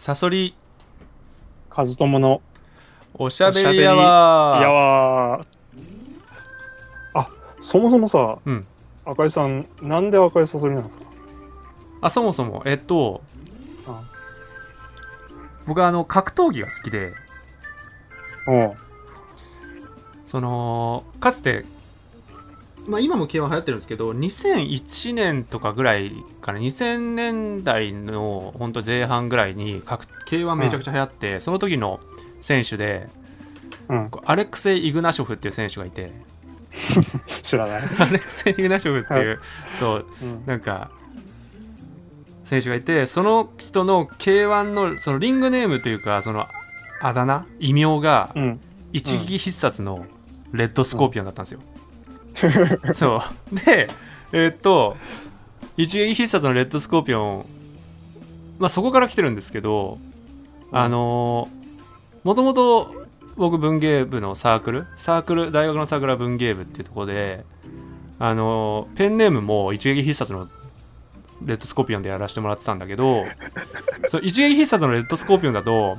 サソリ。カズトモのおしゃべりやおしゃべりやわあそもそもさ、うん。赤井さんなんで赤いサソリなんですか？あそもそも。えっとあ。僕はあの格闘技が好きで。そのかつてまあ今も K1 流行ってるんですけど2001年とかぐらいから2000年代の本当前半ぐらいに格 K1 めちゃくちゃ流行って、その時の選手でうん。アレクセイ・イグナショフっていう選手がいて。知らない、アレクセイ・イグナショフっていうそううん。なんか選手がいてその人の K1 のそのリングネームというかそのあだ名異名がうん、一撃必殺のレッドスコーピオンだったんですよ、そう。でえーっと一撃必殺のレッドスコーピオンまあそこから来てるんですけどあのもともと僕文芸部のサークルサークル大学のサークルは文芸部っていうところであのペンネームも一撃必殺のレッドスコーピオンでやらせてもらってたんだけど そう一撃必殺のレッドスコーピオンだと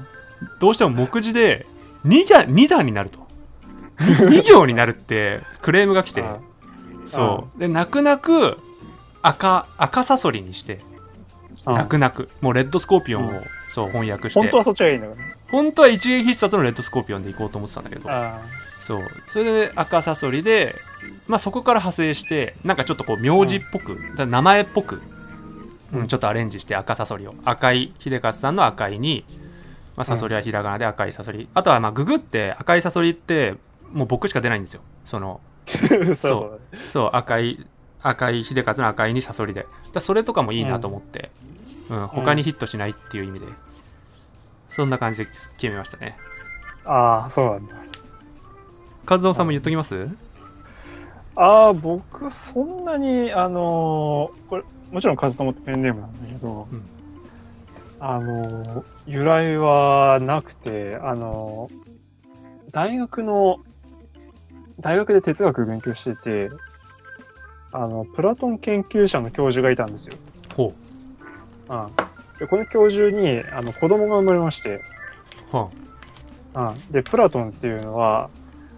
どうしても目次で 2, が2段になると 2, 行になるってクレームが来て。あそう。で泣く泣く赤赤サソリにして。うん泣く泣く。もうレッドスコーピオンを、うん。そう翻訳して。本当はそっちがいいんだからね。本当は一撃必殺のレッドスコーピオンで行こうと思ってたんだけど。あそう。それで赤サソリで、まあ、そこから派生してなんかちょっとこう名字っぽく、名前っぽく、うん、ちょっとアレンジして赤サソリを。赤井秀勝さんの赤井に、まあ、サソリはひらがなで赤いサソリ、あとはまあググって赤いサソリってもう僕しか出ないんですよ。その そうそう。赤い赤い秀勝の赤いにサソリで。だそれとかもいいなと思って、うん。他にヒットしないっていう意味で、そんな感じで決めましたね。ああそうなんだ。和夫さんも言っときます？ああ僕そんなにあのーこれもちろんカズトモってペンネームなんだけど、うん。あのー由来はなくてあのー大学の大学で哲学勉強しててあのプラトン研究者の教授がいたんですよ。ほう。ん、でこの教授にあの子供が生まれまして、うはうん、でプラトンっていうのは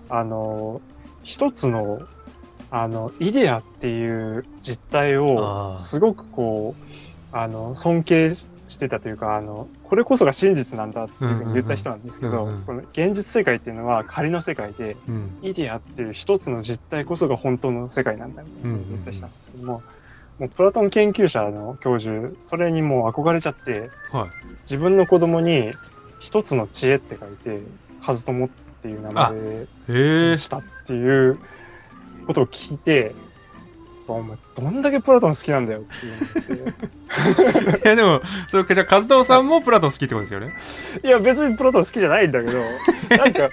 あの一つのあのイデアっていう実態あをーすごくこうあの尊敬ししてたというかあのこれこそが真実なんだっていうふうに言った人なんですけどうんうん。うんこの現実世界っていうのは仮の世界でうん。イデアっていう一つの実態こそが本当の世界なんだみたいな言った人なんですけども,、もうプラトン研究者の教授それにもう憧れちゃってはい。自分の子供に一つの知恵って書いて「カズトモ」っていう名前でしたっていうことを聞いて、お前どんだけプラトン好きなんだよっていう。のをいやでもそうかじゃあ和藤さんもプラトン好きってことですよね。いや別にプラトン好きじゃないんだけど なんか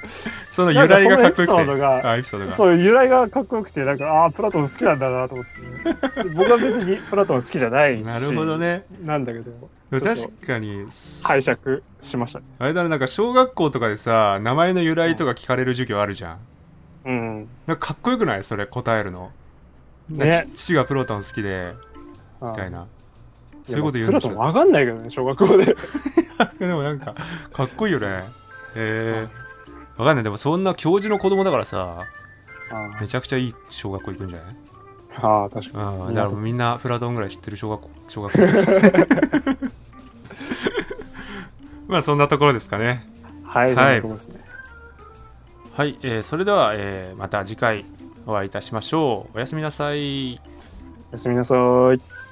その由来がかっこよくて。あエピソードが。そう由来がかっこよくてなんかああプラトン好きなんだなと思って。僕は別にプラトン好きじゃないしなるほどね。なんだけど確かに解釈しました。ねあれだねなんか小学校とかでさ名前の由来とか聞かれる授業あるじゃん。うん。なんかかっこよくない？それ答えるの、ね。父がプロトン好きでみたいな。そういうこと言うんでしょ。トンわかんないけどね小学校で。でもなんかかっこいいよね。へえわかんない。でもそんな教授の子供だからさあめちゃくちゃいい小学校行くんじゃない？ああ確かうん、だからみんなプラトンぐらい知ってる小学校。小学生 まあそんなところですかね。にはいはい。はい、えーそれでは、えーまた次回お会いいたしましょう。おやすみなさい。おやすみなさい。